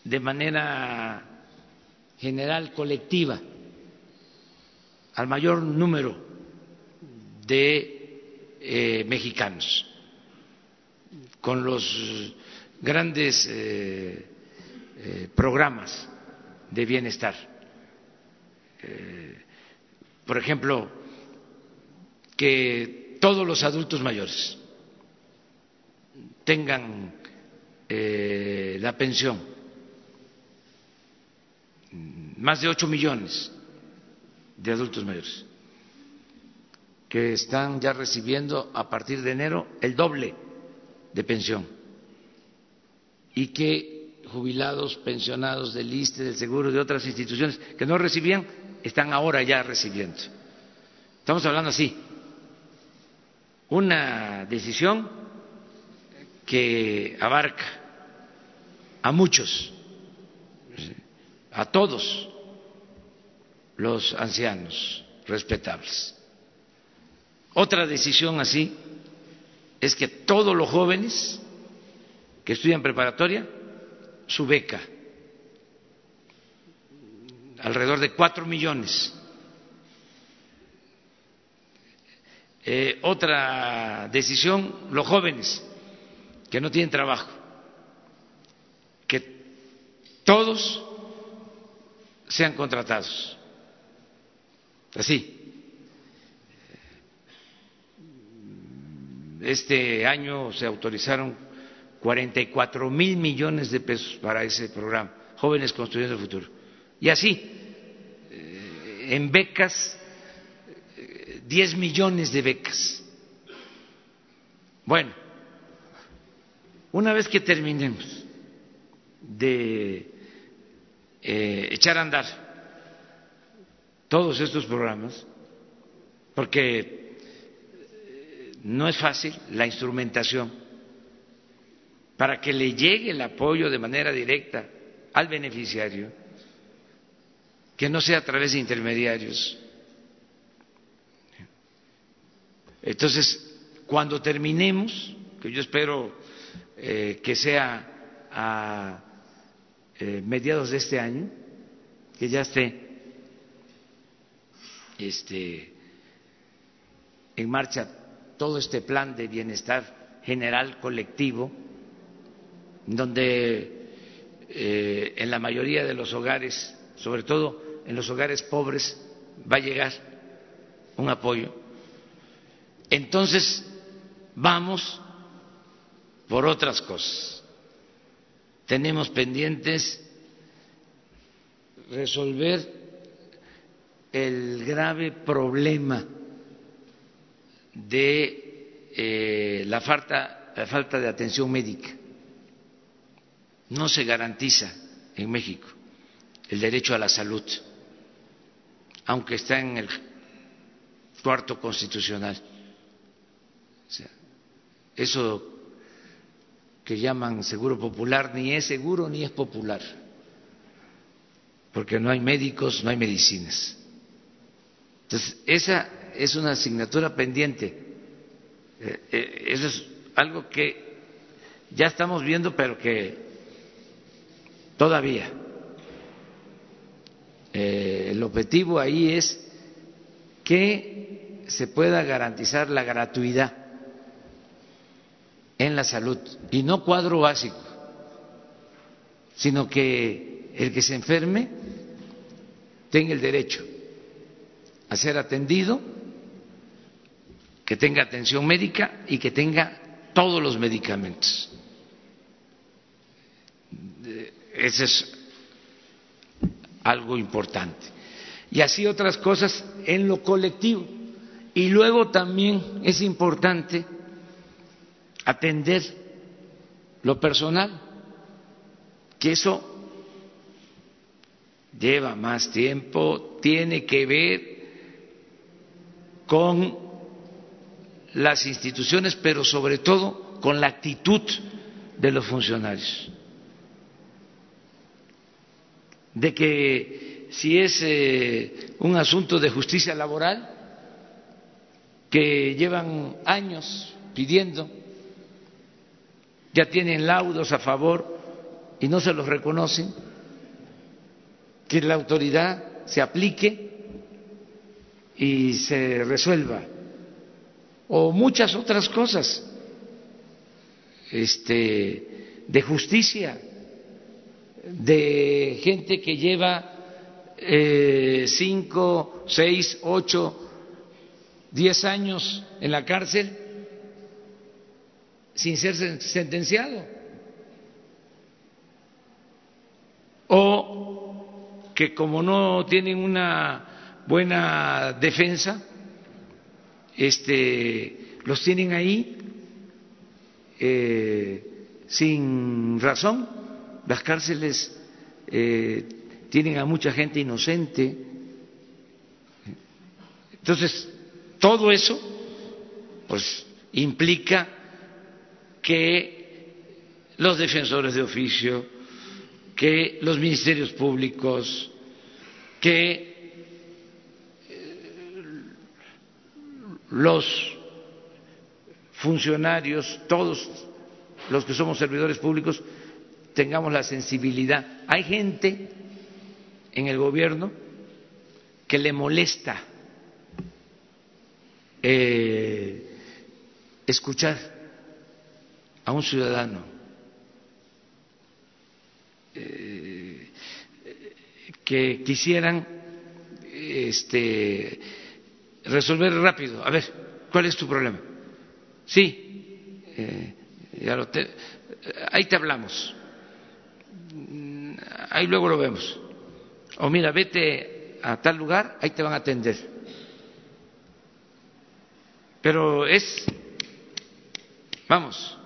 de manera general colectiva al mayor número de eh, mexicanos con los grandes eh, eh, programas de bienestar. por ejemplo, que todos los adultos mayores tengan la pensión más de ocho millones de adultos mayores que están ya recibiendo a partir de enero el doble de pensión y que jubilados, pensionados del ISTE, del Seguro, de otras instituciones que no recibían, están ahora ya recibiendo. Estamos hablando así. Una decisión que abarca a muchos a todos los ancianos respetables. Otra decisión así es que todos los jóvenes que estudian preparatoria su beca, alrededor de cuatro millones. Eh, otra decisión, los jóvenes que no tienen trabajo, que todos sean contratados. Así. Este año se autorizaron 44 mil millones de pesos para ese programa, Jóvenes Construyendo el Futuro. Y así, eh, en becas, 10 millones de becas. Bueno, una vez que terminemos de eh, echar a andar todos estos programas, porque eh, no es fácil la instrumentación para que le llegue el apoyo de manera directa al beneficiario, que no sea a través de intermediarios. Entonces, cuando terminemos, que yo espero eh, que sea a eh, mediados de este año, que ya esté este, en marcha todo este plan de bienestar general colectivo, donde eh, en la mayoría de los hogares, sobre todo en los hogares pobres, va a llegar un apoyo. Entonces, vamos por otras cosas. Tenemos pendientes resolver el grave problema de eh, la, falta, la falta de atención médica. No se garantiza en México el derecho a la salud, aunque está en el cuarto constitucional. Eso que llaman seguro popular ni es seguro ni es popular, porque no hay médicos, no hay medicinas. Entonces, esa es una asignatura pendiente. Eh, eh, eso es algo que ya estamos viendo, pero que todavía eh, el objetivo ahí es que se pueda garantizar la gratuidad en la salud y no cuadro básico, sino que el que se enferme tenga el derecho a ser atendido, que tenga atención médica y que tenga todos los medicamentos. Eso es algo importante. Y así otras cosas en lo colectivo. Y luego también es importante atender lo personal, que eso lleva más tiempo, tiene que ver con las instituciones, pero sobre todo con la actitud de los funcionarios. De que si es eh, un asunto de justicia laboral, que llevan años pidiendo, ya tienen laudos a favor y no se los reconocen, que la autoridad se aplique y se resuelva. O muchas otras cosas este de justicia de gente que lleva eh, cinco, seis, ocho, diez años en la cárcel sin ser sentenciado o que como no tienen una buena defensa, este, los tienen ahí eh, sin razón. Las cárceles eh, tienen a mucha gente inocente. Entonces, todo eso, pues, implica que los defensores de oficio, que los ministerios públicos, que los funcionarios, todos los que somos servidores públicos, tengamos la sensibilidad. Hay gente en el gobierno que le molesta eh, escuchar a un ciudadano eh, que quisieran este, resolver rápido. A ver, ¿cuál es tu problema? Sí, eh, ahí te hablamos. Ahí luego lo vemos. O mira, vete a tal lugar, ahí te van a atender. Pero es, vamos,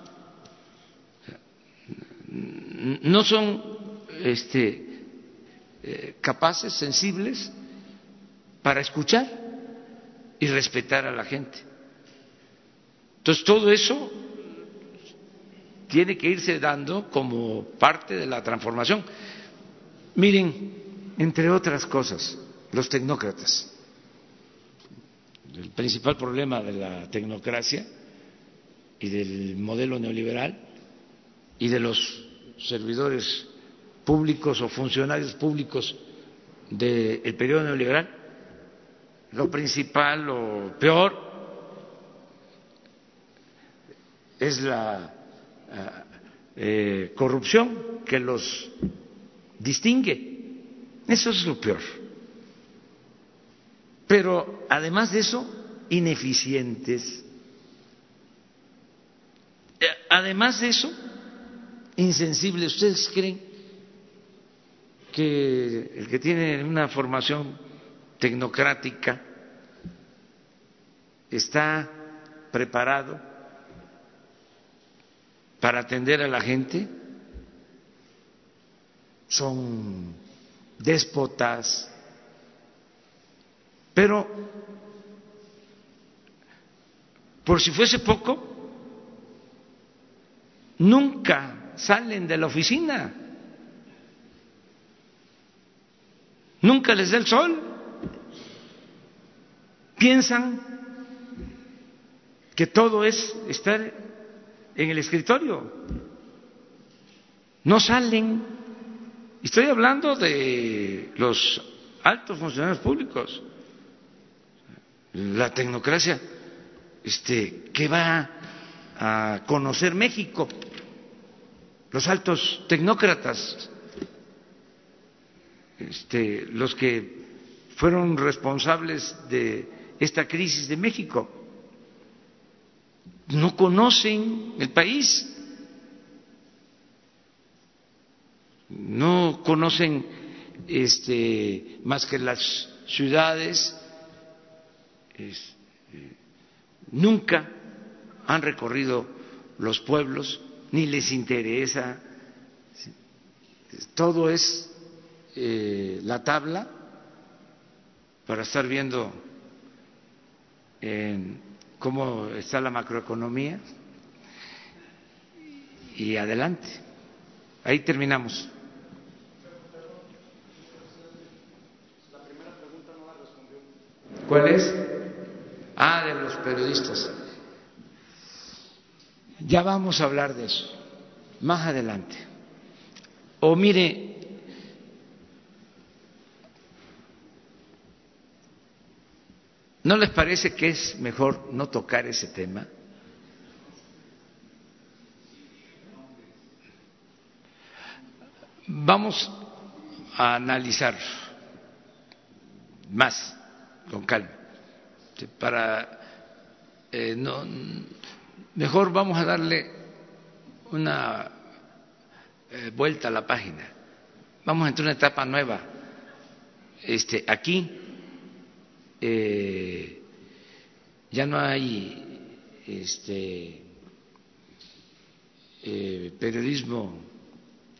no son este, eh, capaces, sensibles para escuchar y respetar a la gente. Entonces todo eso tiene que irse dando como parte de la transformación. Miren, entre otras cosas, los tecnócratas. El principal problema de la tecnocracia y del modelo neoliberal y de los servidores públicos o funcionarios públicos del periodo neoliberal, lo principal, lo peor, es la eh, corrupción que los distingue. Eso es lo peor. Pero además de eso, ineficientes. Eh, además de eso, insensibles. ¿Ustedes creen que el que tiene una formación tecnocrática está preparado para atender a la gente? Son déspotas, pero por si fuese poco, nunca salen de la oficina, nunca les da el sol, piensan que todo es estar en el escritorio, no salen. Estoy hablando de los altos funcionarios públicos. La tecnocracia, este, ¿qué va a conocer México? Los altos tecnócratas, este, los que fueron responsables de esta crisis de México, no conocen el país, no conocen este, más que las ciudades, eh, nunca han recorrido los pueblos, ni les interesa, todo es eh, la tabla para estar viendo cómo está la macroeconomía y adelante. Ahí terminamos. ¿Cuál es? Ah, de los periodistas. Ya vamos a hablar de eso más adelante. O mire, ¿no les parece que es mejor no tocar ese tema? Vamos a analizar más con calma para eh, no mejor vamos a darle una eh, vuelta a la página. Vamos a entrar en una etapa nueva. Este aquí eh, ya no hay este eh, periodismo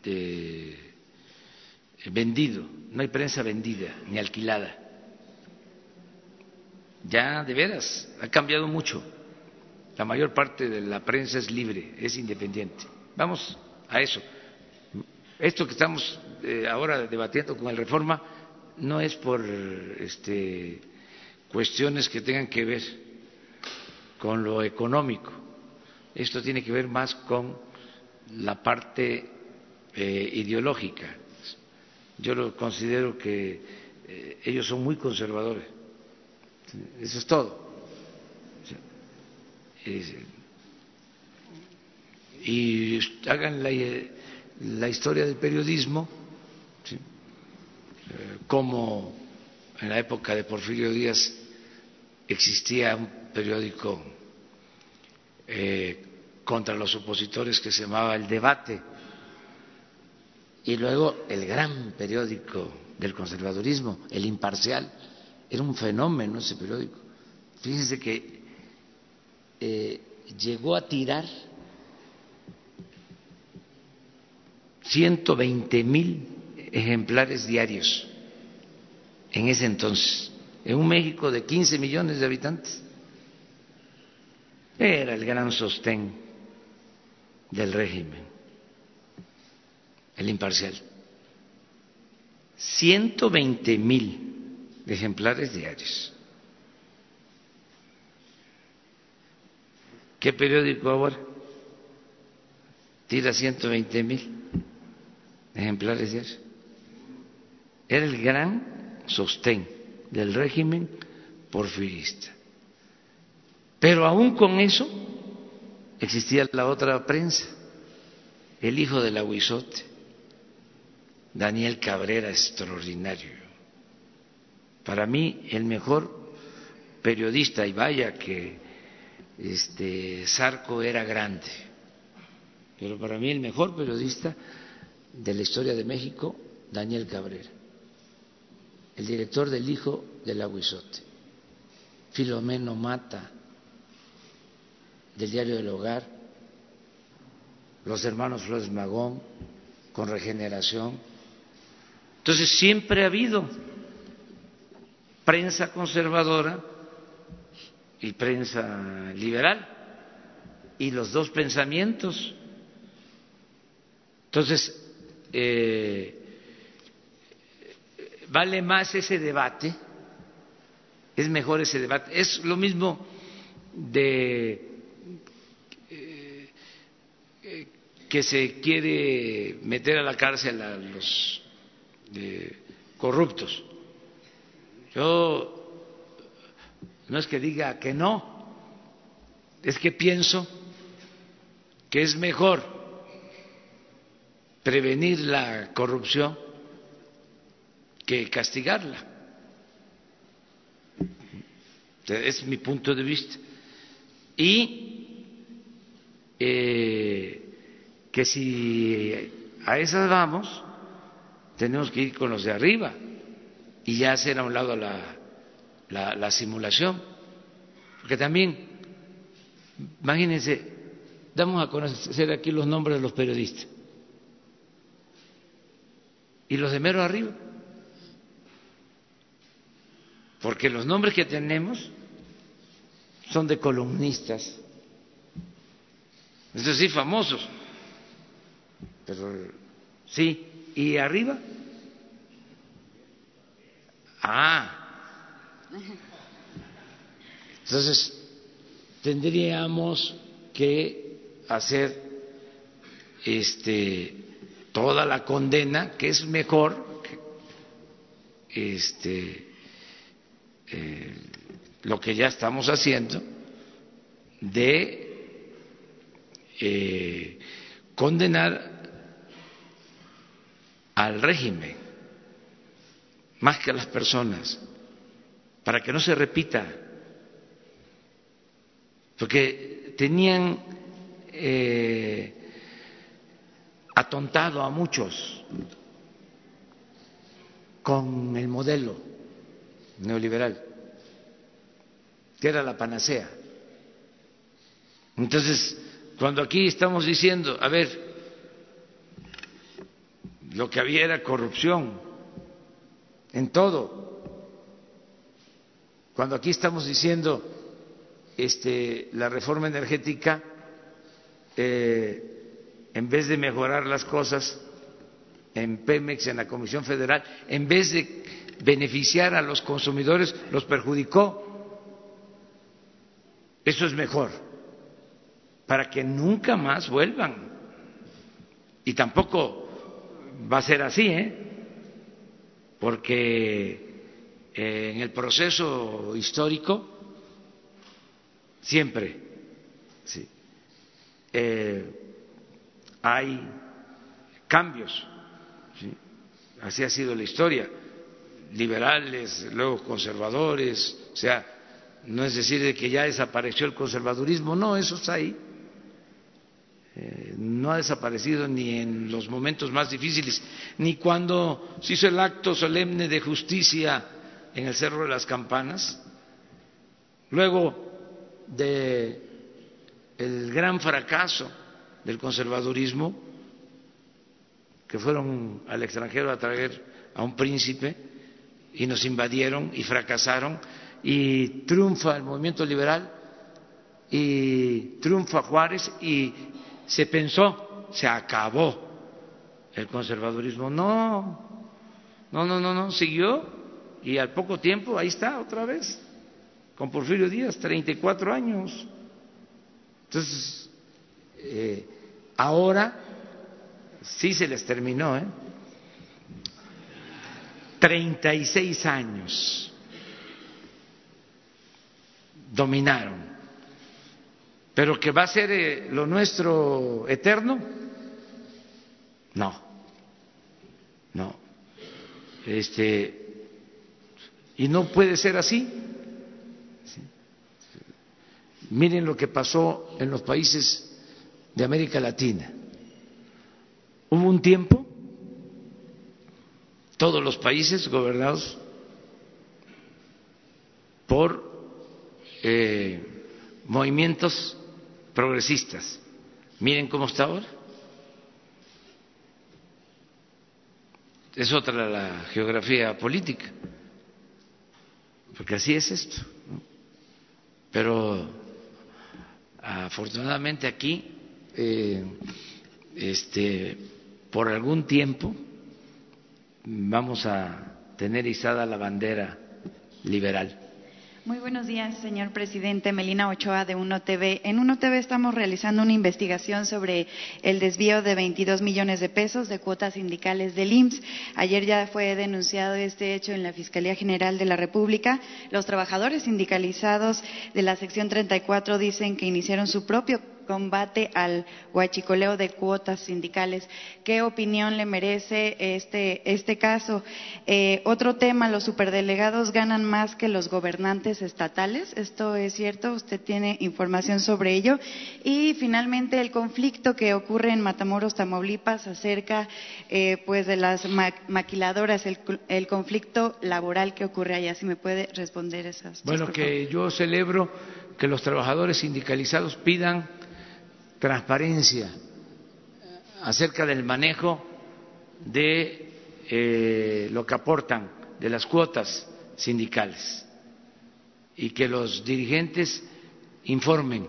de, vendido. No hay prensa vendida ni alquilada. Ya de veras ha cambiado mucho. La mayor parte de la prensa es libre, es independiente. Vamos a eso. Esto que estamos eh, ahora debatiendo con el Reforma no es por este, cuestiones que tengan que ver con lo económico. Esto tiene que ver más con la parte eh, ideológica. Yo lo considero que eh, ellos son muy conservadores. Eso es todo. Y hagan la, la, historia del periodismo, como en la época de Porfirio Díaz existía un periódico eh, contra los opositores que se llamaba El Debate, y luego el gran periódico del conservadurismo, El Imparcial, era un fenómeno ese periódico. Fíjense que eh, llegó a tirar 120 mil ejemplares diarios en ese entonces, en un México de 15 millones de habitantes. Era el gran sostén del régimen, el imparcial. 120 mil ejemplares diarios. ¿Qué periódico ahora tira 120 mil ejemplares diarios? Era el gran sostén del régimen porfirista. Pero aún con eso existía la otra prensa, el hijo del aguizote, Daniel Cabrera, extraordinario. Para mí el mejor periodista, y vaya que este Sarco era grande, pero para mí el mejor periodista de la historia de México, Daniel Cabrera, el director del hijo del aguizote, Filomeno Mata, del diario del hogar, los hermanos Flores Magón, con regeneración. Entonces siempre ha habido prensa conservadora y prensa liberal y los dos pensamientos. Entonces, eh, vale más ese debate, es mejor ese debate. Es lo mismo de que se quiere meter a la cárcel a los corruptos. Yo no es que diga que no, es que pienso que es mejor prevenir la corrupción que castigarla. Es mi punto de vista. Y eh, que si a esas vamos, tenemos que ir con los de arriba y ya hacer a un lado la, la, simulación. Porque también, imagínense, damos a conocer aquí los nombres de los periodistas y los de mero arriba. Porque los nombres que tenemos son de columnistas, es decir, famosos. Pero sí, ¿y arriba? Ah. Entonces, tendríamos que hacer este toda la condena, que es mejor este eh, lo que ya estamos haciendo de eh, condenar al régimen más que a las personas, para que no se repita, porque tenían eh, atontado a muchos con el modelo neoliberal, que era la panacea. Entonces, cuando aquí estamos diciendo, a ver, lo que había era corrupción en todo. Cuando aquí estamos diciendo este, la reforma energética, eh, en vez de mejorar las cosas en Pemex, en la Comisión Federal, en vez de beneficiar a los consumidores, los perjudicó. Eso es mejor, para que nunca más vuelvan. Y tampoco va a ser así, ¿eh? porque eh, en el proceso histórico siempre sí, eh, hay cambios, ¿sí? así ha sido la historia, liberales, luego conservadores, o sea, no es decir de que ya desapareció el conservadurismo, no, eso está ahí eh, no ha desaparecido ni en los momentos más difíciles, ni cuando se hizo el acto solemne de justicia en el Cerro de las Campanas, luego de el gran fracaso del conservadurismo, que fueron al extranjero a traer a un príncipe y nos invadieron y fracasaron, y triunfa el movimiento liberal y triunfa Juárez y se pensó, se acabó el conservadurismo. No, no, no, no, no, siguió y al poco tiempo ahí está otra vez, con Porfirio Díaz, 34 años. Entonces, eh, ahora sí se les terminó, ¿eh? 36 años dominaron pero que va a ser eh, lo nuestro eterno, no, no, este, y no puede ser así. Miren lo que pasó en los países de América Latina. Hubo un tiempo, todos los países gobernados por eh, movimientos progresistas. Miren cómo está ahora. Es otra la geografía política, porque así es esto. Pero afortunadamente aquí, eh, este, por algún tiempo, vamos a tener izada la bandera liberal. Muy buenos días, señor presidente. Melina Ochoa de Uno TV. En Uno TV estamos realizando una investigación sobre el desvío de 22 millones de pesos de cuotas sindicales del IMSS. Ayer ya fue denunciado este hecho en la Fiscalía General de la República. Los trabajadores sindicalizados de la sección 34 dicen que iniciaron su propio combate al huachicoleo de cuotas sindicales. ¿Qué opinión le merece este, este caso? Eh, otro tema, los superdelegados ganan más que los gobernantes estatales. ¿Esto es cierto? ¿Usted tiene información sobre ello? Y finalmente, el conflicto que ocurre en Matamoros, Tamaulipas, acerca eh, pues de las maquiladoras, el, conflicto laboral que ocurre allá. Si me puede responder esas. Bueno, que yo celebro que los trabajadores sindicalizados pidan transparencia acerca del manejo de eh, lo que aportan de las cuotas sindicales y que los dirigentes informen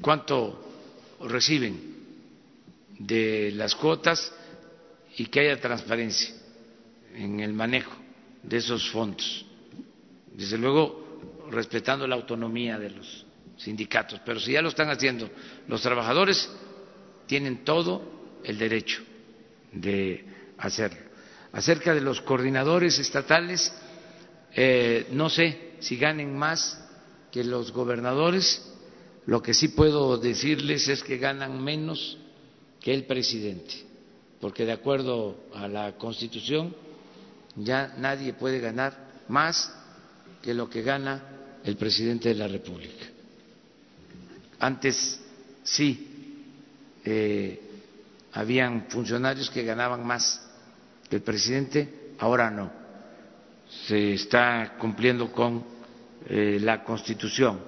cuánto reciben de las cuotas y que haya transparencia en el manejo de esos fondos. Desde luego, respetando la autonomía de los sindicatos, pero si ya lo están haciendo los trabajadores, tienen todo el derecho de hacerlo. Acerca de los coordinadores estatales, eh, no sé si ganen más que los gobernadores, lo que sí puedo decirles es que ganan menos que el presidente, porque de acuerdo a la Constitución ya nadie puede ganar más que lo que gana el presidente de la República. Antes sí, eh, habían funcionarios que ganaban más que el presidente, ahora no. Se está cumpliendo con eh, la Constitución.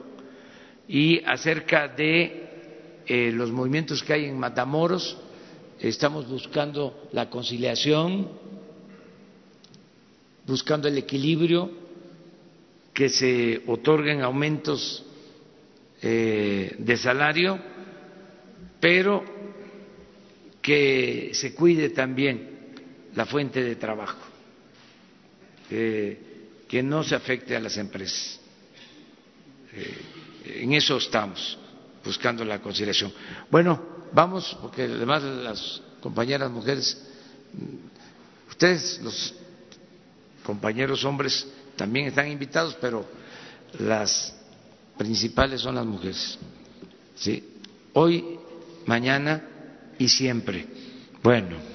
Y acerca de eh, los movimientos que hay en Matamoros, estamos buscando la conciliación, buscando el equilibrio, que se otorguen aumentos eh, de salario, pero que se cuide también la fuente de trabajo, que no se afecte a las empresas. Eh, en eso estamos, buscando la conciliación. Bueno, vamos, porque además las compañeras mujeres. Ustedes, los compañeros hombres, también están invitados, pero las principales son las mujeres. ¿sí? Hoy, mañana y siempre. Bueno.